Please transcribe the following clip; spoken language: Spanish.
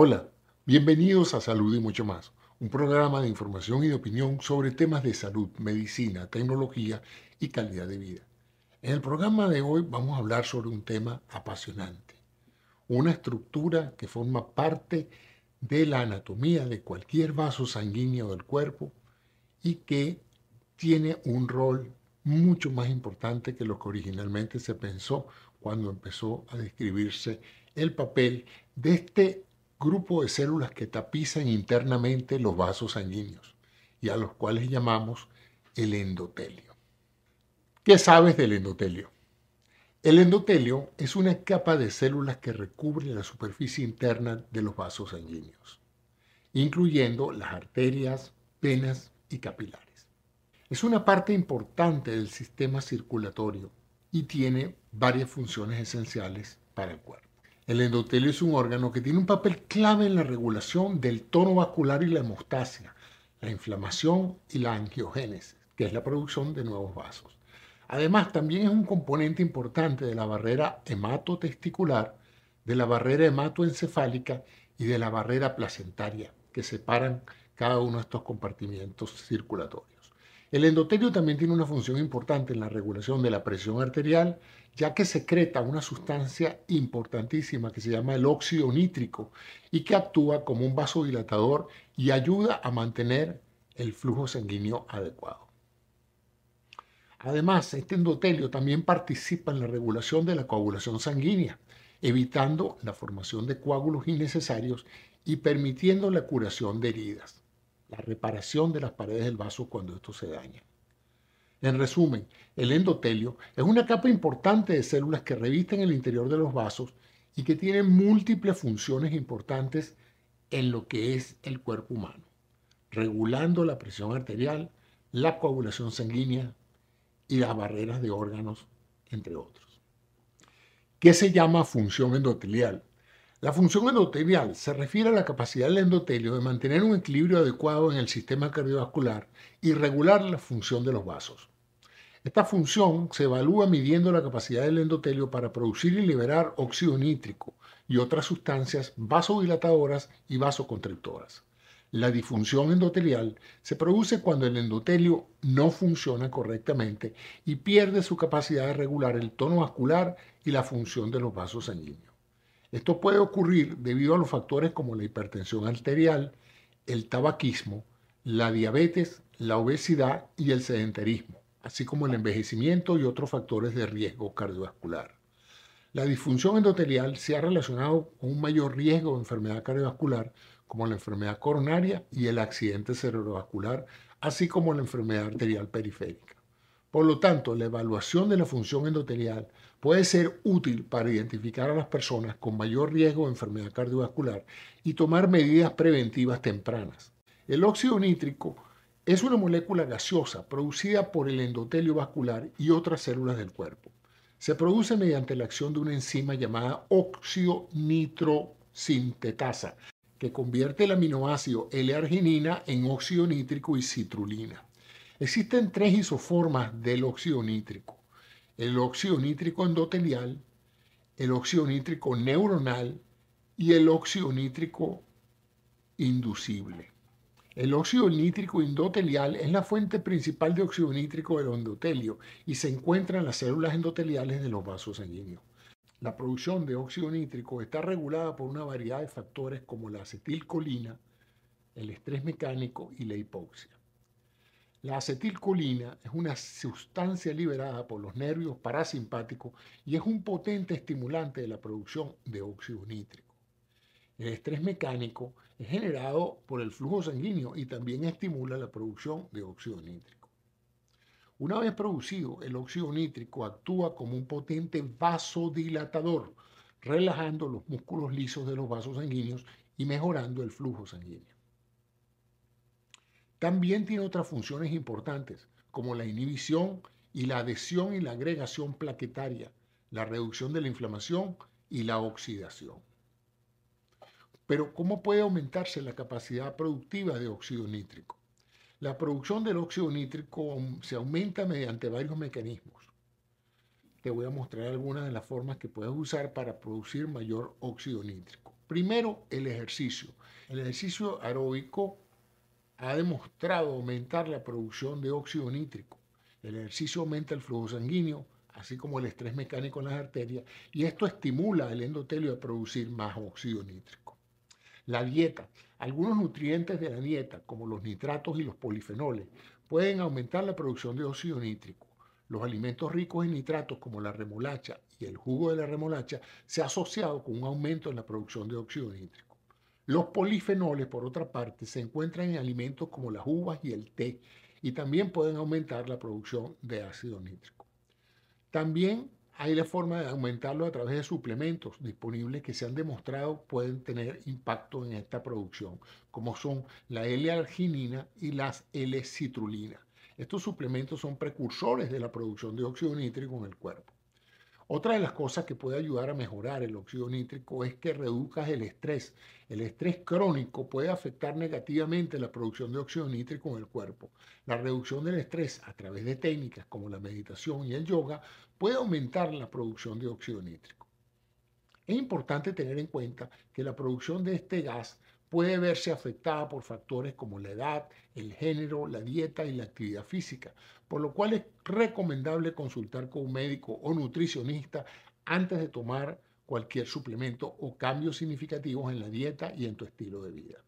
Hola, bienvenidos a Salud y mucho más, un programa de información y de opinión sobre temas de salud, medicina, tecnología y calidad de vida. En el programa de hoy vamos a hablar sobre un tema apasionante, una estructura que forma parte de la anatomía de cualquier vaso sanguíneo del cuerpo y que tiene un rol mucho más importante que lo que originalmente se pensó cuando empezó a describirse el papel de este grupo de células que tapizan internamente los vasos sanguíneos y a los cuales llamamos el endotelio. ¿Qué sabes del endotelio? El endotelio es una capa de células que recubre la superficie interna de los vasos sanguíneos, incluyendo las arterias, venas y capilares. Es una parte importante del sistema circulatorio y tiene varias funciones esenciales para el cuerpo. El endotelio es un órgano que tiene un papel clave en la regulación del tono vascular y la hemostasia, la inflamación y la angiogénesis, que es la producción de nuevos vasos. Además, también es un componente importante de la barrera hematotesticular, de la barrera hematoencefálica y de la barrera placentaria, que separan cada uno de estos compartimientos circulatorios. El endotelio también tiene una función importante en la regulación de la presión arterial, ya que secreta una sustancia importantísima que se llama el óxido nítrico y que actúa como un vasodilatador y ayuda a mantener el flujo sanguíneo adecuado. Además, este endotelio también participa en la regulación de la coagulación sanguínea, evitando la formación de coágulos innecesarios y permitiendo la curación de heridas la reparación de las paredes del vaso cuando esto se daña. En resumen, el endotelio es una capa importante de células que revisten el interior de los vasos y que tienen múltiples funciones importantes en lo que es el cuerpo humano, regulando la presión arterial, la coagulación sanguínea y las barreras de órganos, entre otros. ¿Qué se llama función endotelial? La función endotelial se refiere a la capacidad del endotelio de mantener un equilibrio adecuado en el sistema cardiovascular y regular la función de los vasos. Esta función se evalúa midiendo la capacidad del endotelio para producir y liberar óxido nítrico y otras sustancias vasodilatadoras y vasoconstrictoras. La disfunción endotelial se produce cuando el endotelio no funciona correctamente y pierde su capacidad de regular el tono vascular y la función de los vasos sanguíneos. Esto puede ocurrir debido a los factores como la hipertensión arterial, el tabaquismo, la diabetes, la obesidad y el sedentarismo, así como el envejecimiento y otros factores de riesgo cardiovascular. La disfunción endotelial se ha relacionado con un mayor riesgo de enfermedad cardiovascular como la enfermedad coronaria y el accidente cerebrovascular, así como la enfermedad arterial periférica. Por lo tanto, la evaluación de la función endotelial puede ser útil para identificar a las personas con mayor riesgo de enfermedad cardiovascular y tomar medidas preventivas tempranas. El óxido nítrico es una molécula gaseosa producida por el endotelio vascular y otras células del cuerpo. Se produce mediante la acción de una enzima llamada óxido nitrosintetasa, que convierte el aminoácido L-arginina en óxido nítrico y citrulina. Existen tres isoformas del óxido nítrico el óxido nítrico endotelial, el óxido nítrico neuronal y el óxido nítrico inducible. El óxido nítrico endotelial es la fuente principal de óxido nítrico del endotelio y se encuentra en las células endoteliales de los vasos sanguíneos. La producción de óxido nítrico está regulada por una variedad de factores como la acetilcolina, el estrés mecánico y la hipoxia. La acetilcolina es una sustancia liberada por los nervios parasimpáticos y es un potente estimulante de la producción de óxido nítrico. El estrés mecánico es generado por el flujo sanguíneo y también estimula la producción de óxido nítrico. Una vez producido, el óxido nítrico actúa como un potente vasodilatador, relajando los músculos lisos de los vasos sanguíneos y mejorando el flujo sanguíneo. También tiene otras funciones importantes, como la inhibición y la adhesión y la agregación plaquetaria, la reducción de la inflamación y la oxidación. Pero ¿cómo puede aumentarse la capacidad productiva de óxido nítrico? La producción del óxido nítrico se aumenta mediante varios mecanismos. Te voy a mostrar algunas de las formas que puedes usar para producir mayor óxido nítrico. Primero, el ejercicio. El ejercicio aeróbico ha demostrado aumentar la producción de óxido nítrico. El ejercicio aumenta el flujo sanguíneo, así como el estrés mecánico en las arterias, y esto estimula el endotelio a producir más óxido nítrico. La dieta. Algunos nutrientes de la dieta, como los nitratos y los polifenoles, pueden aumentar la producción de óxido nítrico. Los alimentos ricos en nitratos, como la remolacha y el jugo de la remolacha, se ha asociado con un aumento en la producción de óxido nítrico. Los polifenoles, por otra parte, se encuentran en alimentos como las uvas y el té y también pueden aumentar la producción de ácido nítrico. También hay la forma de aumentarlo a través de suplementos disponibles que se han demostrado pueden tener impacto en esta producción, como son la L-arginina y las L-citrulina. Estos suplementos son precursores de la producción de óxido nítrico en el cuerpo. Otra de las cosas que puede ayudar a mejorar el óxido nítrico es que reduzcas el estrés. El estrés crónico puede afectar negativamente la producción de óxido nítrico en el cuerpo. La reducción del estrés a través de técnicas como la meditación y el yoga puede aumentar la producción de óxido nítrico. Es importante tener en cuenta que la producción de este gas puede verse afectada por factores como la edad, el género, la dieta y la actividad física, por lo cual es recomendable consultar con un médico o nutricionista antes de tomar cualquier suplemento o cambios significativos en la dieta y en tu estilo de vida.